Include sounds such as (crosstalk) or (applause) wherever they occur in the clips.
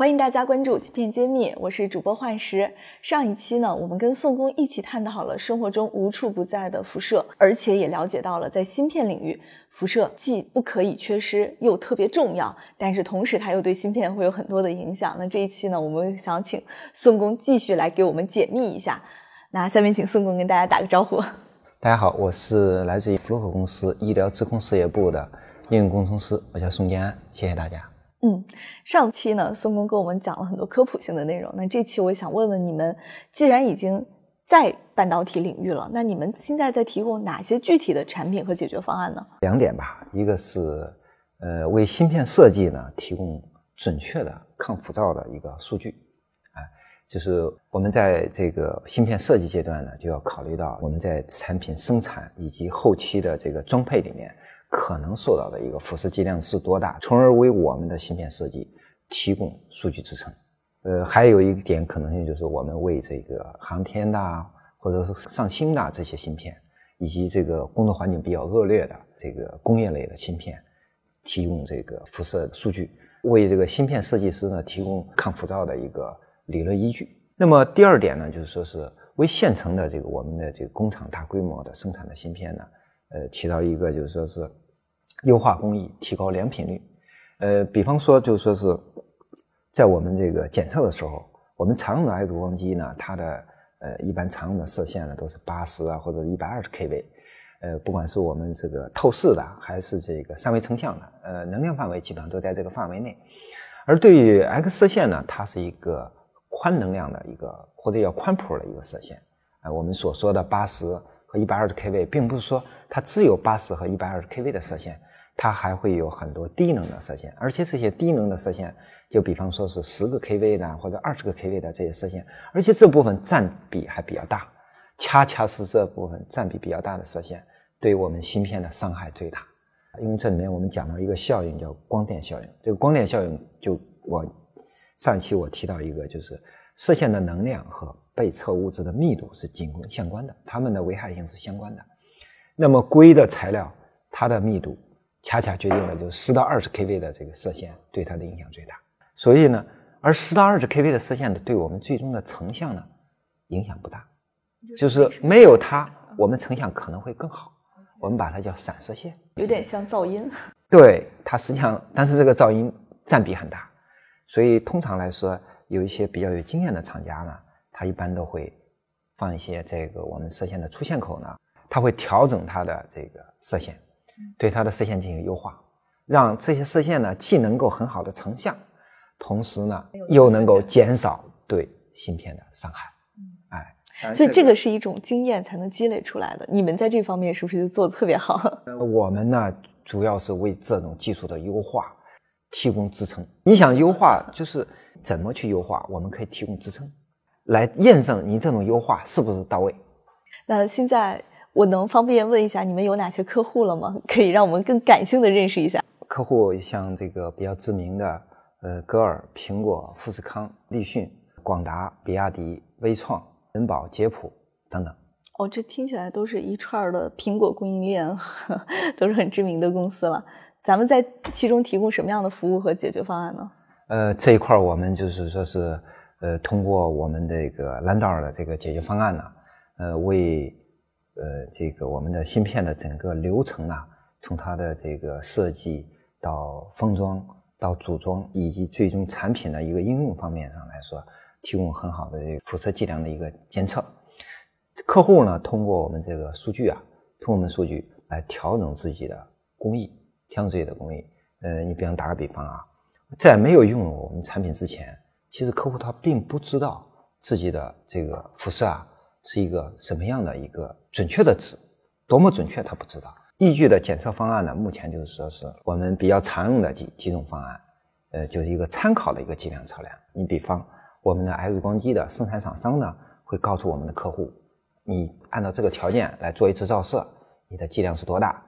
欢迎大家关注芯片揭秘，我是主播幻石。上一期呢，我们跟宋工一起探讨了生活中无处不在的辐射，而且也了解到了在芯片领域，辐射既不可以缺失，又特别重要。但是同时，它又对芯片会有很多的影响。那这一期呢，我们想请宋工继续来给我们解密一下。那下面请宋工跟大家打个招呼。大家好，我是来自于福洛克公司医疗自控事业部的应用工程师，我叫宋建安。谢谢大家。嗯，上期呢，孙工跟我们讲了很多科普性的内容。那这期我想问问你们，既然已经在半导体领域了，那你们现在在提供哪些具体的产品和解决方案呢？两点吧，一个是呃，为芯片设计呢提供准确的抗辐照的一个数据，啊，就是我们在这个芯片设计阶段呢，就要考虑到我们在产品生产以及后期的这个装配里面。可能受到的一个辐射剂量是多大，从而为我们的芯片设计提供数据支撑。呃，还有一点可能性就是我们为这个航天的或者是上星的这些芯片，以及这个工作环境比较恶劣的这个工业类的芯片，提供这个辐射数据，为这个芯片设计师呢提供抗辐照的一个理论依据。那么第二点呢，就是说是为现成的这个我们的这个工厂大规模的生产的芯片呢，呃，起到一个就是说是。优化工艺，提高良品率。呃，比方说，就是说是在我们这个检测的时候，我们常用的 I 度光机呢，它的呃一般常用的射线呢都是八十啊或者一百二十 kV。呃，不管是我们这个透视的还是这个三维成像的，呃，能量范围基本上都在这个范围内。而对于 X 射线呢，它是一个宽能量的一个或者叫宽谱的一个射线。啊，我们所说的八十和一百二十 kV，并不是说它只有八十和一百二十 kV 的射线。它还会有很多低能的射线，而且这些低能的射线，就比方说是十个 kV 的或者二十个 kV 的这些射线，而且这部分占比还比较大，恰恰是这部分占比比较大的射线，对我们芯片的伤害最大。因为这里面我们讲到一个效应叫光电效应，这个光电效应就我上期我提到一个，就是射线的能量和被测物质的密度是紧密相关的，它们的危害性是相关的。那么硅的材料，它的密度。恰恰决定了，就是十到二十 kV 的这个射线对它的影响最大。所以呢，而十到二十 kV 的射线呢，对我们最终的成像呢影响不大，就是没有它，我们成像可能会更好。我们把它叫散射线，有点像噪音。对，它实际上，但是这个噪音占比很大。所以通常来说，有一些比较有经验的厂家呢，他一般都会放一些这个我们射线的出线口呢，它会调整它的这个射线。对它的射线进行优化，让这些射线呢既能够很好的成像，同时呢又能够减少对芯片的伤害。哎，所以这个是一种经验才能积累出来的。你们在这方面是不是就做的特别好？(laughs) 我们呢主要是为这种技术的优化提供支撑。你想优化，就是怎么去优化？我们可以提供支撑，来验证你这种优化是不是到位。那现在。我能方便问一下你们有哪些客户了吗？可以让我们更感性的认识一下客户，像这个比较知名的，呃，歌尔、苹果、富士康、立讯、广达、比亚迪、微创、人保、捷普等等。哦，这听起来都是一串的苹果供应链，(laughs) 都是很知名的公司了。咱们在其中提供什么样的服务和解决方案呢？呃，这一块我们就是说是，呃，通过我们这个蓝道尔的这个解决方案呢，呃，为呃，这个我们的芯片的整个流程啊，从它的这个设计到封装到组装，以及最终产品的一个应用方面上来说，提供很好的这个辐射剂量的一个监测。客户呢，通过我们这个数据啊，通过我们数据来调整自己的工艺，调整自己的工艺。呃，你比方打个比方啊，在没有用我们产品之前，其实客户他并不知道自己的这个辐射啊。是一个什么样的一个准确的值？多么准确他不知道。依据的检测方案呢？目前就是说是我们比较常用的几几种方案，呃，就是一个参考的一个剂量测量。你比方我们的 X 光机的生产厂商呢，会告诉我们的客户，你按照这个条件来做一次照射，你的剂量是多大？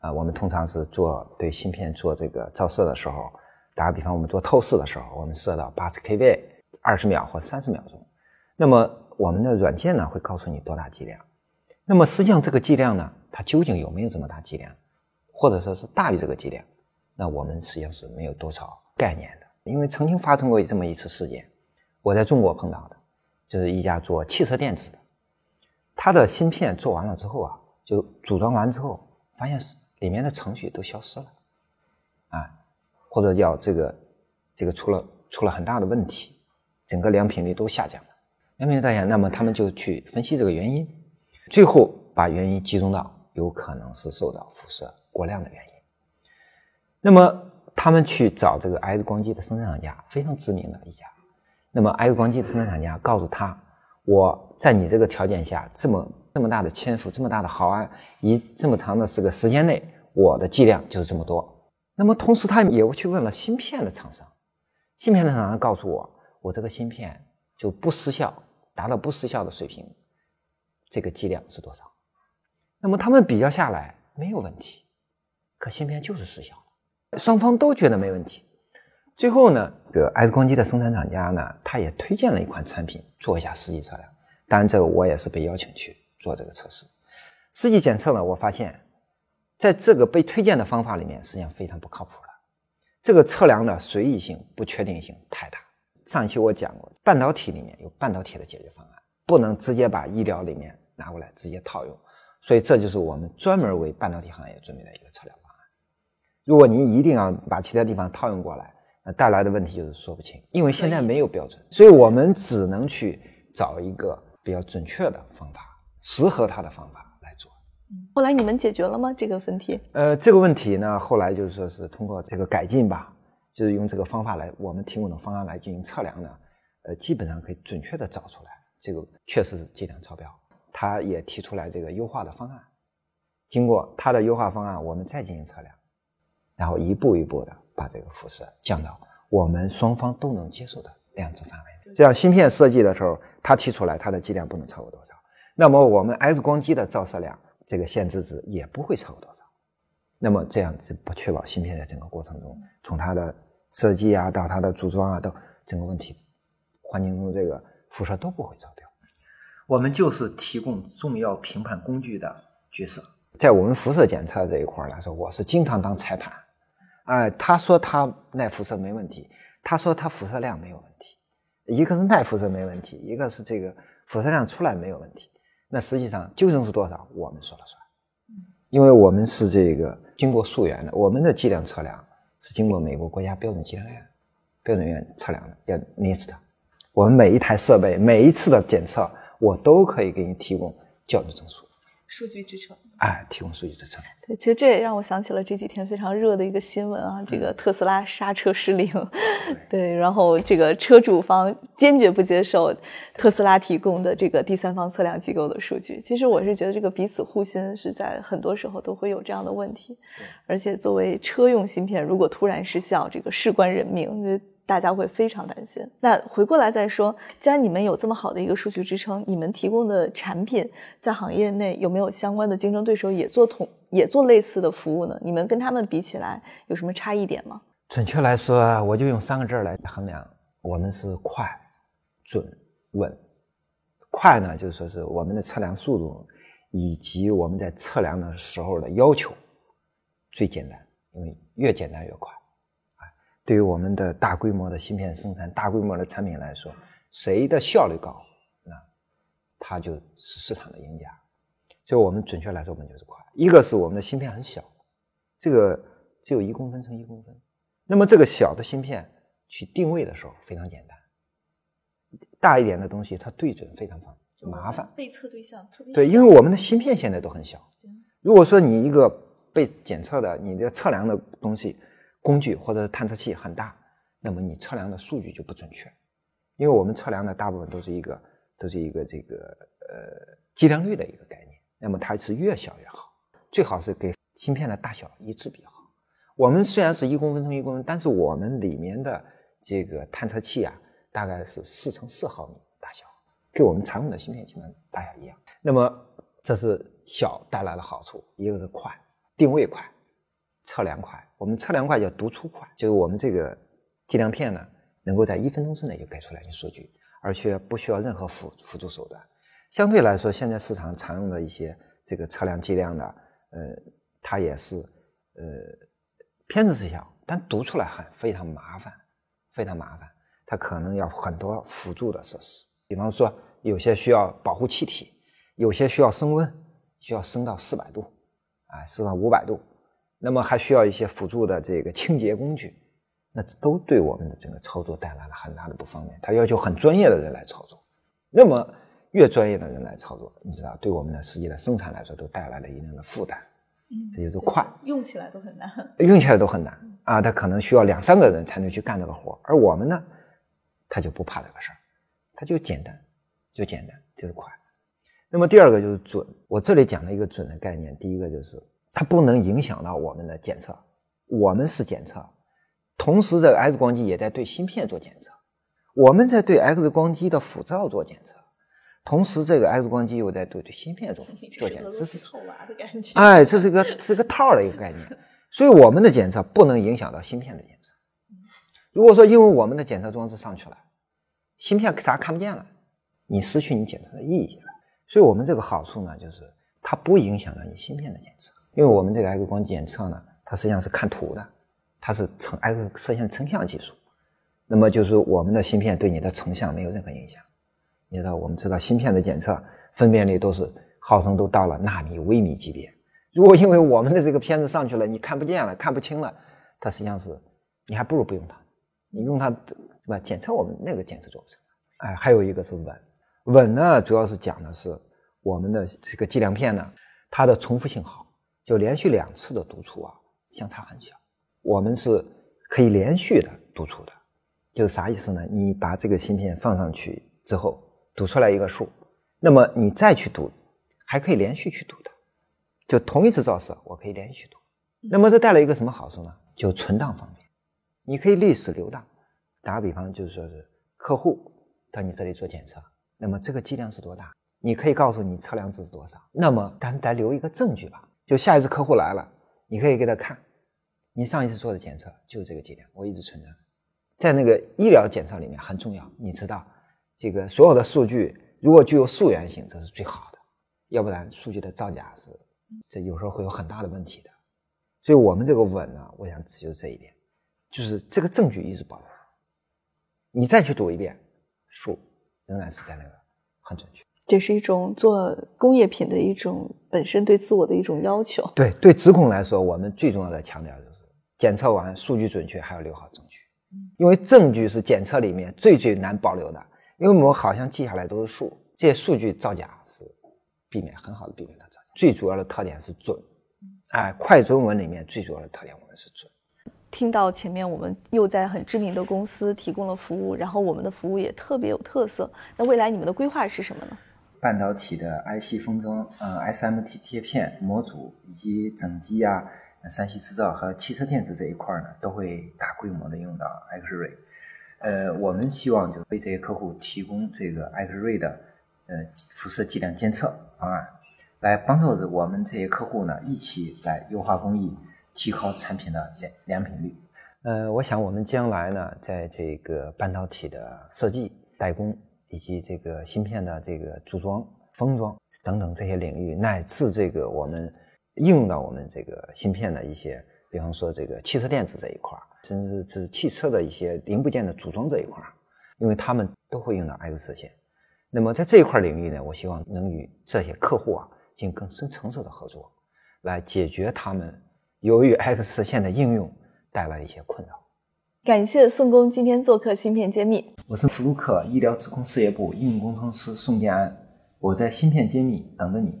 啊，我们通常是做对芯片做这个照射的时候，打个比方，我们做透视的时候，我们设到八十 kV，二十秒或三十秒钟。那么我们的软件呢会告诉你多大剂量。那么实际上这个剂量呢，它究竟有没有这么大剂量，或者说是大于这个剂量，那我们实际上是没有多少概念的。因为曾经发生过这么一次事件，我在中国碰到的，就是一家做汽车电子的，它的芯片做完了之后啊，就组装完之后，发现里面的程序都消失了，啊，或者叫这个这个出了出了很大的问题，整个良品率都下降了。良品率下降，那么他们就去分析这个原因，最后把原因集中到有可能是受到辐射过量的原因。那么他们去找这个 X 光机的生产厂家，非常知名的一家。那么 X 光机的生产厂家告诉他，我在你这个条件下，这么这么大的千伏，这么大的毫安，以这么长的这个时间内，我的剂量就是这么多。那么同时他也去问了芯片的厂商，芯片的厂商告诉我，我这个芯片就不失效，达到不失效的水平，这个剂量是多少？那么他们比较下来没有问题，可芯片就是失效了，双方都觉得没问题。最后呢，这个 X 光机的生产厂家呢，他也推荐了一款产品做一下实际测量。当然，这个我也是被邀请去做这个测试。实际检测呢，我发现，在这个被推荐的方法里面，实际上非常不靠谱的。这个测量的随意性、不确定性太大。上一期我讲过，半导体里面有半导体的解决方案，不能直接把医疗里面拿过来直接套用。所以这就是我们专门为半导体行业准备的一个测量方案。如果您一定要把其他地方套用过来，那带来的问题就是说不清，因为现在没有标准，所以我们只能去找一个比较准确的方法，适合它的方法。后来你们解决了吗？这个问题？呃，这个问题呢，后来就是说是通过这个改进吧，就是用这个方法来，我们提供的方案来进行测量呢，呃，基本上可以准确的找出来，这个确实是剂量超标。他也提出来这个优化的方案，经过他的优化方案，我们再进行测量，然后一步一步的把这个辐射降到我们双方都能接受的量值范围。这样芯片设计的时候，他提出来它的剂量不能超过多少，那么我们 X 光机的照射量这个限制值也不会超过多少。那么这样子不确保芯片在整个过程中，从它的设计啊到它的组装啊到整个问题环境中这个辐射都不会超标。我们就是提供重要评判工具的角色，在我们辐射检测这一块来说，我是经常当裁判。哎，他说他耐辐射没问题，他说他辐射量没有问题，一个是耐辐射没问题，一个是这个辐射量出来没有问题。那实际上究竟是多少，我们说了算，因为我们是这个经过溯源的，我们的计量测量是经过美国国家标准计量院标准院测量的，叫 NIST。我们每一台设备，每一次的检测。我都可以给你提供校准证书，数据支撑，哎，提供数据支撑。对，其实这也让我想起了这几天非常热的一个新闻啊，这个特斯拉刹车失灵，(laughs) 对，然后这个车主方坚决不接受特斯拉提供的这个第三方测量机构的数据。其实我是觉得这个彼此互信是在很多时候都会有这样的问题，而且作为车用芯片，如果突然失效，这个事关人命。大家会非常担心。那回过来再说，既然你们有这么好的一个数据支撑，你们提供的产品在行业内有没有相关的竞争对手也做同也做类似的服务呢？你们跟他们比起来有什么差异点吗？准确来说，我就用三个字来衡量：我们是快、准、稳。快呢，就是说是我们的测量速度以及我们在测量的时候的要求最简单，因为越简单越快。对于我们的大规模的芯片生产、大规模的产品来说，谁的效率高，那它就是市场的赢家。所以我们准确来说，我们就是快。一个是我们的芯片很小，这个只有一公分乘一公分。那么这个小的芯片去定位的时候非常简单，大一点的东西它对准非常方麻烦。被测对象特别对，因为我们的芯片现在都很小。如果说你一个被检测的你的测量的东西。工具或者探测器很大，那么你测量的数据就不准确，因为我们测量的大部分都是一个都是一个这个呃计量率的一个概念，那么它是越小越好，最好是给芯片的大小一致比较好。我们虽然是一公分乘一公分，但是我们里面的这个探测器啊，大概是四乘四毫米大小，跟我们常用的芯片基本大小一样。那么这是小带来的好处，一个是快，定位快。测量块。我们测量块叫读出块，就是我们这个计量片呢，能够在一分钟之内就给出来一数据，而且不需要任何辅辅助手段。相对来说，现在市场常用的一些这个测量计量的，呃，它也是呃片子是小，但读出来很非常麻烦，非常麻烦。它可能要很多辅助的设施，比方说有些需要保护气体，有些需要升温，需要升到四百度，啊，升到五百度。那么还需要一些辅助的这个清洁工具，那都对我们的整个操作带来了很大的不方便。它要求很专业的人来操作，那么越专业的人来操作，你知道，对我们的实际的生产来说都带来了一定的负担。嗯，这就是快，用起来都很难，(laughs) 用起来都很难啊！它可能需要两三个人才能去干这个活而我们呢，他就不怕这个事儿，他就简单，就简单，就是快。那么第二个就是准，我这里讲的一个准的概念，第一个就是。它不能影响到我们的检测，我们是检测，同时这个 X 光机也在对芯片做检测，我们在对 X 光机的辐照做检测，同时这个 X 光机又在对对芯片做 (laughs) 做检测，这是套娃的感觉。哎，这是个是个套的一个概念，所以我们的检测不能影响到芯片的检测。如果说因为我们的检测装置上去了，芯片啥看不见了，你失去你检测的意义了。所以我们这个好处呢，就是它不影响到你芯片的检测。因为我们这个 X 光检测呢，它实际上是看图的，它是成 X 射线成像技术，那么就是我们的芯片对你的成像没有任何影响。你知道，我们知道芯片的检测分辨率都是号称都到了纳米、微米级别。如果因为我们的这个片子上去了，你看不见了、看不清了，它实际上是你还不如不用它，你用它是吧？检测我们那个检测做不成。哎，还有一个是稳，稳呢主要是讲的是我们的这个计量片呢，它的重复性好。就连续两次的读出啊，相差很小。我们是可以连续的读出的，就是啥意思呢？你把这个芯片放上去之后，读出来一个数，那么你再去读，还可以连续去读的。就同一次照射，我可以连续读。那么这带来一个什么好处呢？就存档方面，你可以历史留档。打个比方，就是说是客户到你这里做检测，那么这个剂量是多大？你可以告诉你测量值是多少。那么咱得留一个证据吧。就下一次客户来了，你可以给他看，你上一次做的检测就是这个剂量，我一直存着，在那个医疗检测里面很重要。你知道，这个所有的数据如果具有溯源性，这是最好的，要不然数据的造假是，这有时候会有很大的问题的。所以我们这个稳呢，我想只有这一点，就是这个证据一直保留，你再去读一遍，数仍然是在那个很准确。这是一种做工业品的一种本身对自我的一种要求。对对，质控来说，我们最重要的强调就是检测完数据准确，还要留好证据。因为证据是检测里面最最难保留的，因为我们好像记下来都是数，这些数据造假是避免很好的避免它造假。最主要的特点是准，哎，快准稳里面最主要的特点我们是准。听到前面我们又在很知名的公司提供了服务，然后我们的服务也特别有特色，那未来你们的规划是什么呢？半导体的 IC 封装，呃，SMT 贴片模组以及整机啊、三西制造和汽车电子这一块呢，都会大规模的用到 X-ray。呃，我们希望就为这些客户提供这个 X-ray 的呃辐射剂量监测方案，来帮助着我们这些客户呢一起来优化工艺，提高产品的良良品率。呃，我想我们将来呢，在这个半导体的设计代工。以及这个芯片的这个组装、封装等等这些领域，乃至这个我们应用到我们这个芯片的一些，比方说这个汽车电子这一块甚至是汽车的一些零部件的组装这一块因为他们都会用到 X 射线。那么在这一块领域呢，我希望能与这些客户啊进行更深层次的合作，来解决他们由于 X 射线的应用带来一些困扰。感谢宋工今天做客芯片揭秘。我是福禄克医疗质控事业部应用工程师宋建安，我在芯片揭秘等着你。